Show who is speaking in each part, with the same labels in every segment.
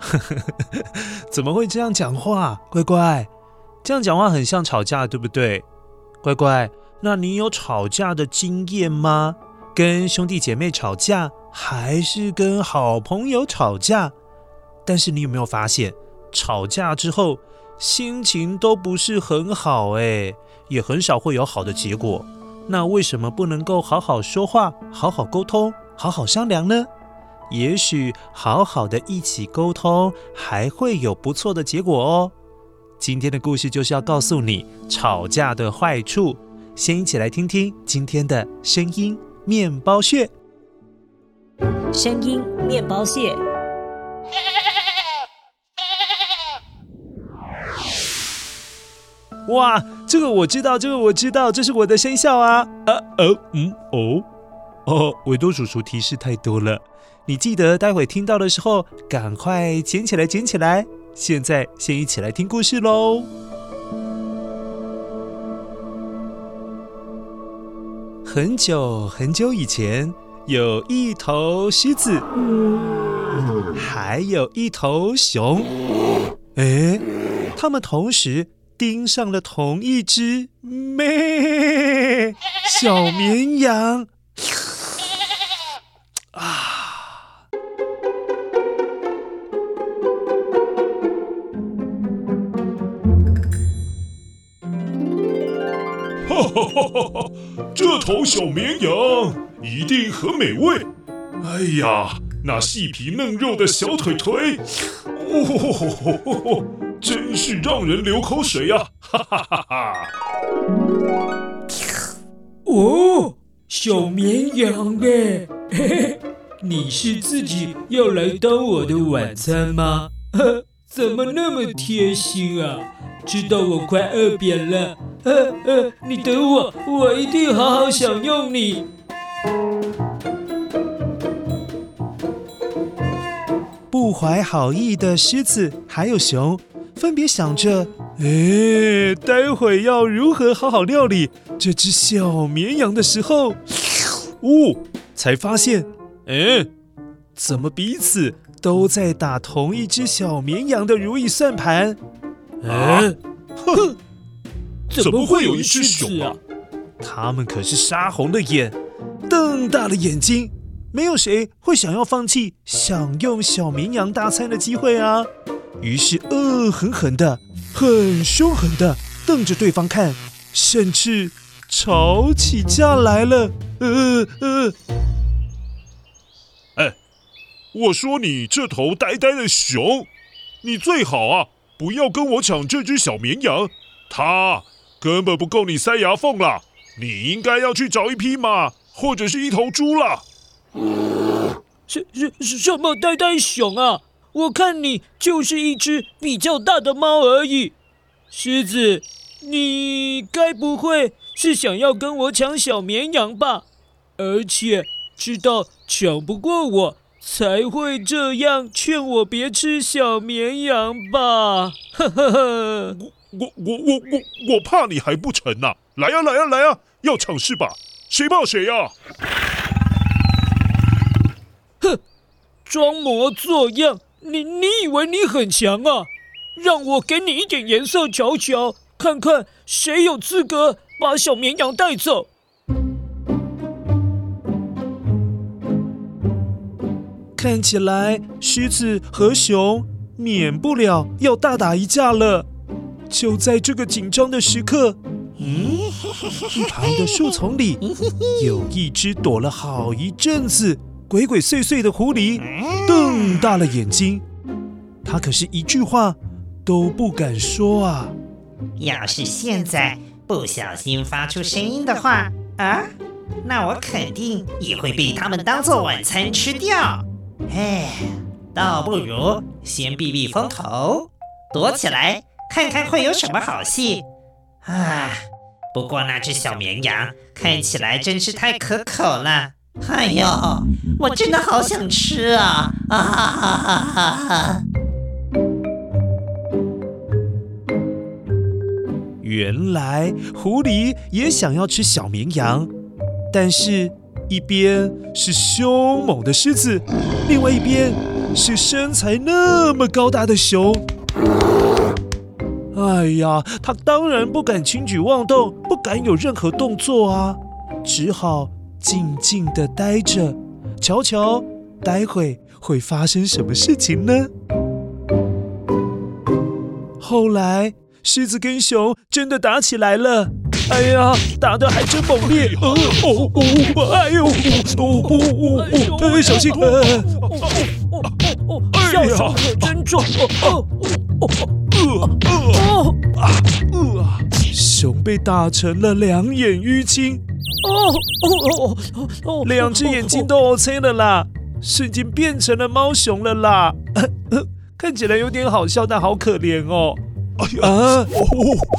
Speaker 1: 怎么会这样讲话？乖乖，
Speaker 2: 这样讲话很像吵架，对不对？乖乖，那你有吵架的经验吗？跟兄弟姐妹吵架，还是跟好朋友吵架？但是你有没有发现，吵架之后心情都不是很好，哎，也很少会有好的结果。那为什么不能够好好说话，好好沟通？好好商量呢，也许好好的一起沟通，还会有不错的结果哦。今天的故事就是要告诉你吵架的坏处。先一起来听听今天的声音面包屑。
Speaker 3: 声音面包屑。
Speaker 2: 哇，这个我知道，这个我知道，这是我的生肖啊！呃呃嗯哦。哦，维多叔叔提示太多了，你记得待会听到的时候，赶快捡起来，捡起来。现在先一起来听故事喽。很久很久以前，有一头狮子，还有一头熊。哎，他们同时盯上了同一只咩小绵羊。
Speaker 4: 哈哈哈，这头小绵羊一定很美味。哎呀，那细皮嫩肉的小腿腿，哦吼吼吼吼吼，真是让人流口水呀！哈哈哈哈。
Speaker 5: 哦，小绵羊哎，嘿嘿，你是自己要来当我的晚餐吗？呵，怎么那么贴心啊？知道我快饿扁了。呃呃，你等我，我一定好好享用你。
Speaker 1: 不怀好意的狮子还有熊，分别想着：哎，待会要如何好好料理这只小绵羊的时候，哦，才发现，哎，怎么彼此都在打同一只小绵羊的如意算盘？
Speaker 4: 嗯，哼。怎么会有一只熊啊？
Speaker 1: 他们可是杀红了眼，瞪大了眼睛。没有谁会想要放弃享用小绵羊大餐的机会啊！于是恶狠狠的、很凶狠的瞪着对方看，甚至吵起架来了。呃呃，
Speaker 4: 哎，我说你这头呆呆的熊，你最好啊，不要跟我抢这只小绵羊，它。根本不够你塞牙缝了，你应该要去找一匹马或者是一头猪了。
Speaker 5: 什什什么呆呆熊啊？我看你就是一只比较大的猫而已。狮子，你该不会是想要跟我抢小绵羊吧？而且知道抢不过我，才会这样劝我别吃小绵羊吧？呵呵呵，
Speaker 4: 我我我我我怕你还不成呐、啊？来呀来呀来呀，要尝试吧？谁怕谁呀？
Speaker 5: 哼，装模作样，你你以为你很强啊？让我给你一点颜色瞧瞧，看看谁有资格把小绵羊带走。
Speaker 2: 看起来狮子和熊免不了要大打一架了。就在这个紧张的时刻，嗯，一旁的树丛里有一只躲了好一阵子、鬼鬼祟祟的狐狸，瞪大了眼睛。它可是一句话都不敢说啊！
Speaker 6: 要是现在不小心发出声音的话啊，那我肯定也会被他们当做晚餐吃掉。哎，倒不如先避避风头，躲起来看看会有什么好戏。啊，不过那只小绵羊看起来真是太可口了。哎呦，我真的好想吃啊！啊哈哈哈哈！
Speaker 2: 原来狐狸也想要吃小绵羊，但是。一边是凶猛的狮子，另外一边是身材那么高大的熊。哎呀，他当然不敢轻举妄动，不敢有任何动作啊，只好静静地待着，瞧瞧待会会发生什么事情呢？后来，狮子跟熊真的打起来了。哎呀，打的还真猛烈！哦哦哦！哎呦！哦哦哦哦！哎，小心！哎
Speaker 5: 哦！下手可真重！哦哦哦哦！啊！
Speaker 2: 啊！熊被打成了两眼淤青！哦哦哦哦！两只眼睛都黑了啦，瞬间变成了猫熊了啦！看起来有点好笑，但好可怜哦。啊！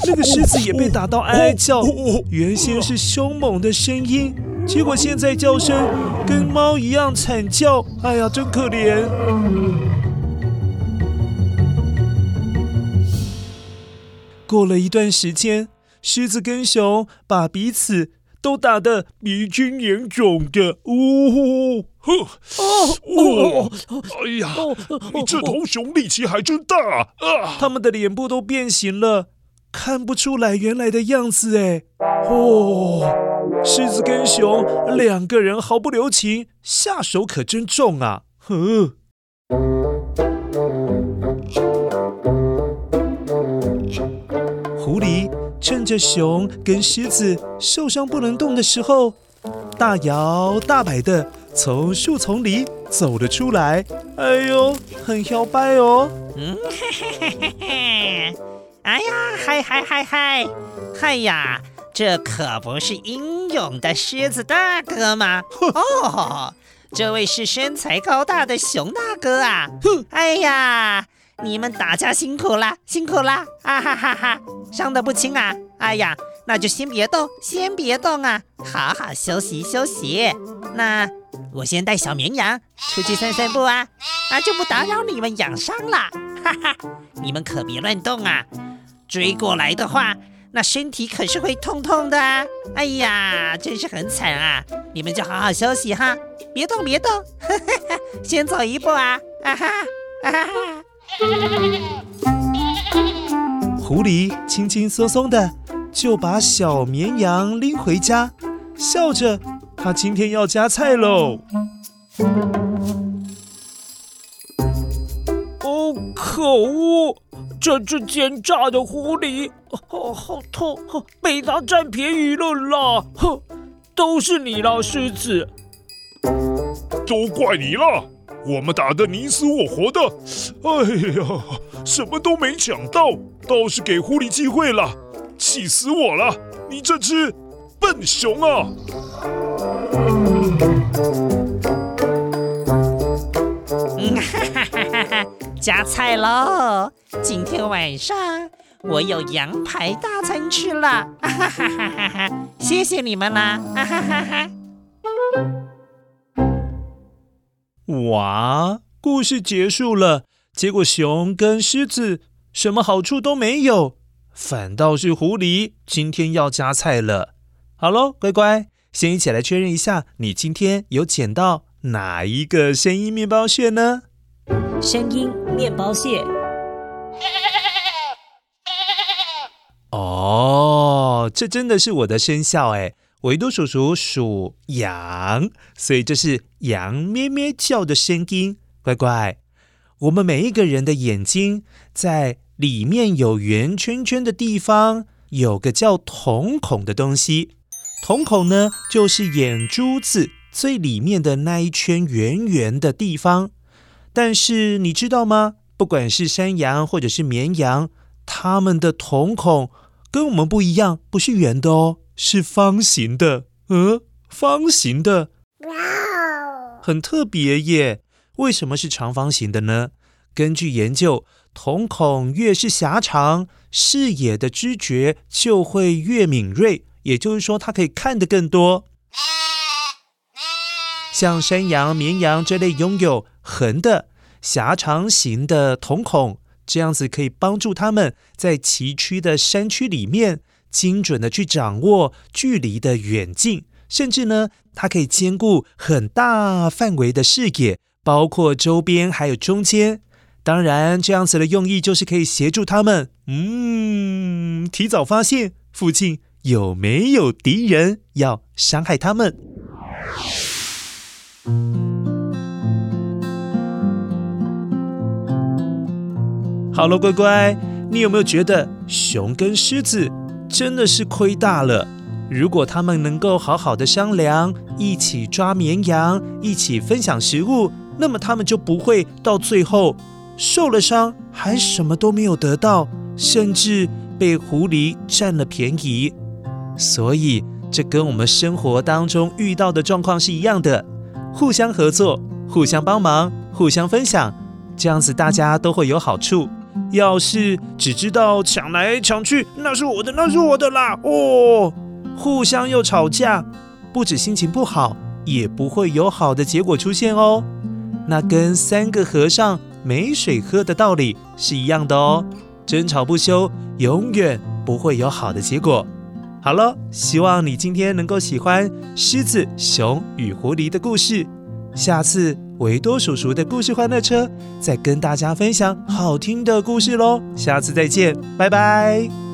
Speaker 2: 那个狮子也被打到哀哀叫，原先是凶猛的声音，结果现在叫声跟猫一样惨叫。哎呀，真可怜！过了一段时间，狮子跟熊把彼此都打得鼻青脸肿的。呜！呵，哦，
Speaker 4: 哎呀，你这头熊力气还真大啊！
Speaker 2: 他们的脸部都变形了，看不出来原来的样子哎。哦，狮子跟熊两个人毫不留情，下手可真重啊！呵，狐狸趁着熊跟狮子受伤不能动的时候，大摇大摆的。从树丛里走了出来，哎呦，很摇摆哦。嗯，嘿嘿嘿嘿
Speaker 6: 嘿，哎呀，嗨嗨嗨嗨，嗨呀，这可不是英勇的狮子大哥吗？哦，这位是身材高大的熊大哥啊。哼，哎呀，你们大家辛苦啦，辛苦啦，啊哈哈哈，伤得不轻啊。哎呀，那就先别动，先别动啊，好好休息休息。那。我先带小绵羊出去散散步啊，啊，就不打扰你们养伤了，哈哈，你们可别乱动啊，追过来的话，那身体可是会痛痛的啊，哎呀，真是很惨啊，你们就好好休息哈，别动别动，哈哈，先走一步啊，啊哈，啊哈，
Speaker 2: 狐狸轻轻松松的就把小绵羊拎回家，笑着。他今天要加菜喽！
Speaker 5: 哦，可恶！这只奸诈的狐狸，哦，好痛！被他占便宜了啦！哼，都是你啦，狮子！
Speaker 4: 都怪你啦！我们打得你死我活的，哎呀，什么都没抢到，倒是给狐狸机会了，气死我了！你这只笨熊啊！
Speaker 6: 嗯哈哈哈哈哈！加菜喽！今天晚上我有羊排大餐吃了！哈哈哈哈哈！谢谢你们啦！哈哈哈哈！
Speaker 2: 哇，故事结束了，结果熊跟狮子什么好处都没有，反倒是狐狸今天要加菜了。好喽，乖乖，先一起来确认一下，你今天有捡到哪一个声音面包屑呢？
Speaker 3: 声音面包屑。
Speaker 2: 哦，这真的是我的生肖哎！维多叔叔属羊，所以这是羊咩咩叫的声音。乖乖，我们每一个人的眼睛在里面有圆圈圈的地方，有个叫瞳孔的东西。瞳孔呢，就是眼珠子最里面的那一圈圆圆的地方。但是你知道吗？不管是山羊或者是绵羊，它们的瞳孔跟我们不一样，不是圆的哦，是方形的。嗯，方形的，哇哦很特别耶。为什么是长方形的呢？根据研究，瞳孔越是狭长，视野的知觉就会越敏锐，也就是说，它可以看得更多。像山羊、绵羊这类拥有横的狭长型的瞳孔。这样子可以帮助它们在崎岖的山区里面精准的去掌握距离的远近，甚至呢，它可以兼顾很大范围的视野，包括周边还有中间。当然，这样子的用意就是可以协助他们，嗯，提早发现附近有没有敌人要伤害他们。好了，乖乖，你有没有觉得熊跟狮子真的是亏大了？如果他们能够好好的商量，一起抓绵羊，一起分享食物，那么他们就不会到最后受了伤，还什么都没有得到，甚至被狐狸占了便宜。所以，这跟我们生活当中遇到的状况是一样的，互相合作，互相帮忙，互相分享，这样子大家都会有好处。要是只知道抢来抢去，那是我的，那是我的啦！哦，互相又吵架，不止心情不好，也不会有好的结果出现哦。那跟三个和尚没水喝的道理是一样的哦。争吵不休，永远不会有好的结果。好了，希望你今天能够喜欢狮子、熊与狐狸的故事。下次。维多叔叔的故事欢乐车，再跟大家分享好听的故事喽！下次再见，拜拜。